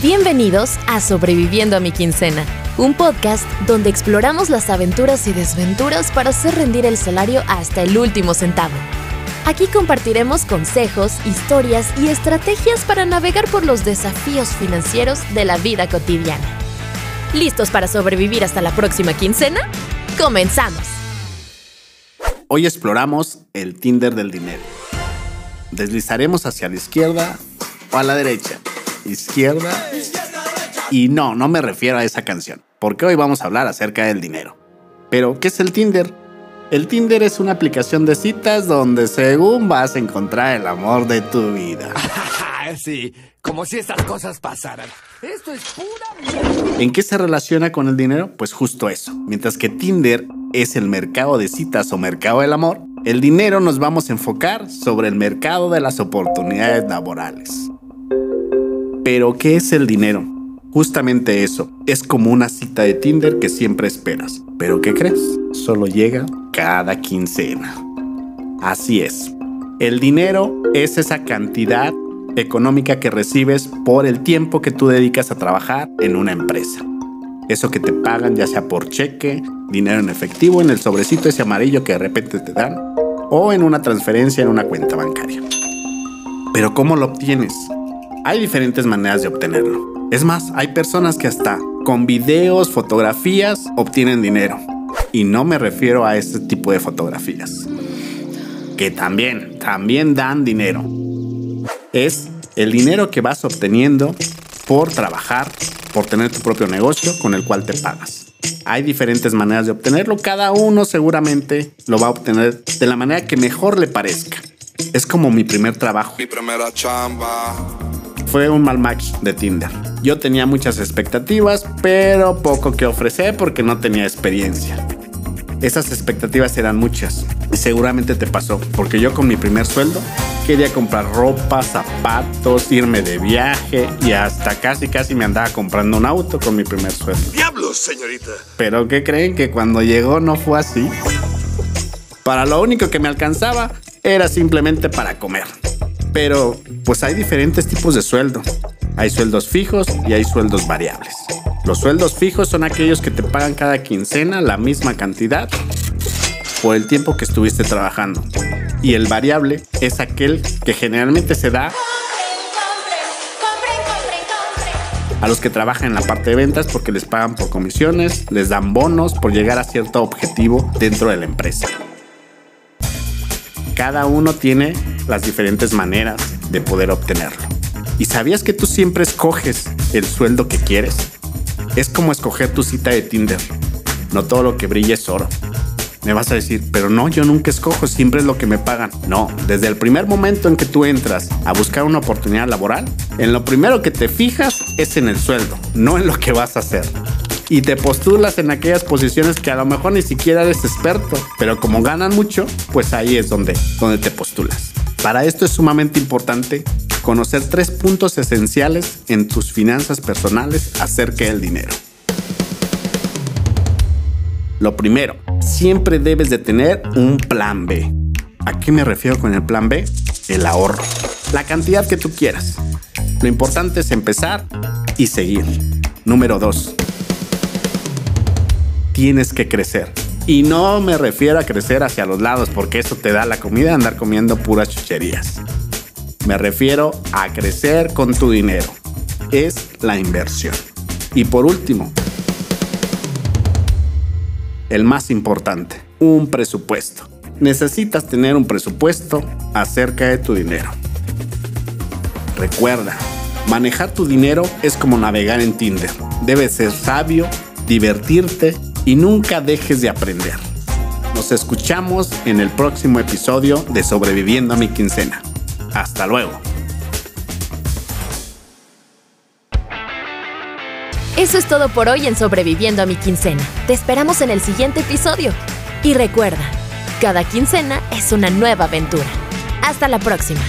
Bienvenidos a Sobreviviendo a mi quincena, un podcast donde exploramos las aventuras y desventuras para hacer rendir el salario hasta el último centavo. Aquí compartiremos consejos, historias y estrategias para navegar por los desafíos financieros de la vida cotidiana. ¿Listos para sobrevivir hasta la próxima quincena? ¡Comenzamos! Hoy exploramos el Tinder del dinero. Deslizaremos hacia la izquierda o a la derecha izquierda. Y no, no me refiero a esa canción, porque hoy vamos a hablar acerca del dinero. Pero, ¿qué es el Tinder? El Tinder es una aplicación de citas donde según vas a encontrar el amor de tu vida. sí, como si estas cosas pasaran. Esto es pura ¿En qué se relaciona con el dinero? Pues justo eso. Mientras que Tinder es el mercado de citas o mercado del amor, el dinero nos vamos a enfocar sobre el mercado de las oportunidades laborales. Pero, ¿qué es el dinero? Justamente eso, es como una cita de Tinder que siempre esperas. Pero ¿qué crees? Solo llega cada quincena. Así es. El dinero es esa cantidad económica que recibes por el tiempo que tú dedicas a trabajar en una empresa. Eso que te pagan ya sea por cheque, dinero en efectivo, en el sobrecito ese amarillo que de repente te dan, o en una transferencia en una cuenta bancaria. Pero ¿cómo lo obtienes? Hay diferentes maneras de obtenerlo. Es más, hay personas que hasta con videos, fotografías, obtienen dinero. Y no me refiero a este tipo de fotografías. Que también, también dan dinero. Es el dinero que vas obteniendo por trabajar, por tener tu propio negocio con el cual te pagas. Hay diferentes maneras de obtenerlo, cada uno seguramente lo va a obtener de la manera que mejor le parezca. Es como mi primer trabajo. Mi primera chamba fue un mal match de Tinder. Yo tenía muchas expectativas, pero poco que ofrecer porque no tenía experiencia. Esas expectativas eran muchas y seguramente te pasó, porque yo con mi primer sueldo quería comprar ropa, zapatos, irme de viaje y hasta casi casi me andaba comprando un auto con mi primer sueldo. ¡Diablos, señorita! Pero ¿qué creen que cuando llegó no fue así? Para lo único que me alcanzaba era simplemente para comer. Pero pues hay diferentes tipos de sueldo. Hay sueldos fijos y hay sueldos variables. Los sueldos fijos son aquellos que te pagan cada quincena la misma cantidad por el tiempo que estuviste trabajando. Y el variable es aquel que generalmente se da a los que trabajan en la parte de ventas porque les pagan por comisiones, les dan bonos por llegar a cierto objetivo dentro de la empresa. Cada uno tiene las diferentes maneras de poder obtenerlo. ¿Y sabías que tú siempre escoges el sueldo que quieres? Es como escoger tu cita de Tinder. No todo lo que brilla es oro. Me vas a decir, pero no, yo nunca escojo, siempre es lo que me pagan. No, desde el primer momento en que tú entras a buscar una oportunidad laboral, en lo primero que te fijas es en el sueldo, no en lo que vas a hacer y te postulas en aquellas posiciones que a lo mejor ni siquiera eres experto, pero como ganan mucho, pues ahí es donde, donde te postulas. Para esto es sumamente importante conocer tres puntos esenciales en tus finanzas personales acerca del dinero. Lo primero, siempre debes de tener un plan B. ¿A qué me refiero con el plan B? El ahorro. La cantidad que tú quieras. Lo importante es empezar y seguir. Número 2 tienes que crecer. Y no me refiero a crecer hacia los lados porque eso te da la comida andar comiendo puras chucherías. Me refiero a crecer con tu dinero. Es la inversión. Y por último, el más importante, un presupuesto. Necesitas tener un presupuesto acerca de tu dinero. Recuerda, manejar tu dinero es como navegar en Tinder. Debes ser sabio, divertirte y nunca dejes de aprender. Nos escuchamos en el próximo episodio de Sobreviviendo a mi quincena. Hasta luego. Eso es todo por hoy en Sobreviviendo a mi quincena. Te esperamos en el siguiente episodio. Y recuerda, cada quincena es una nueva aventura. Hasta la próxima.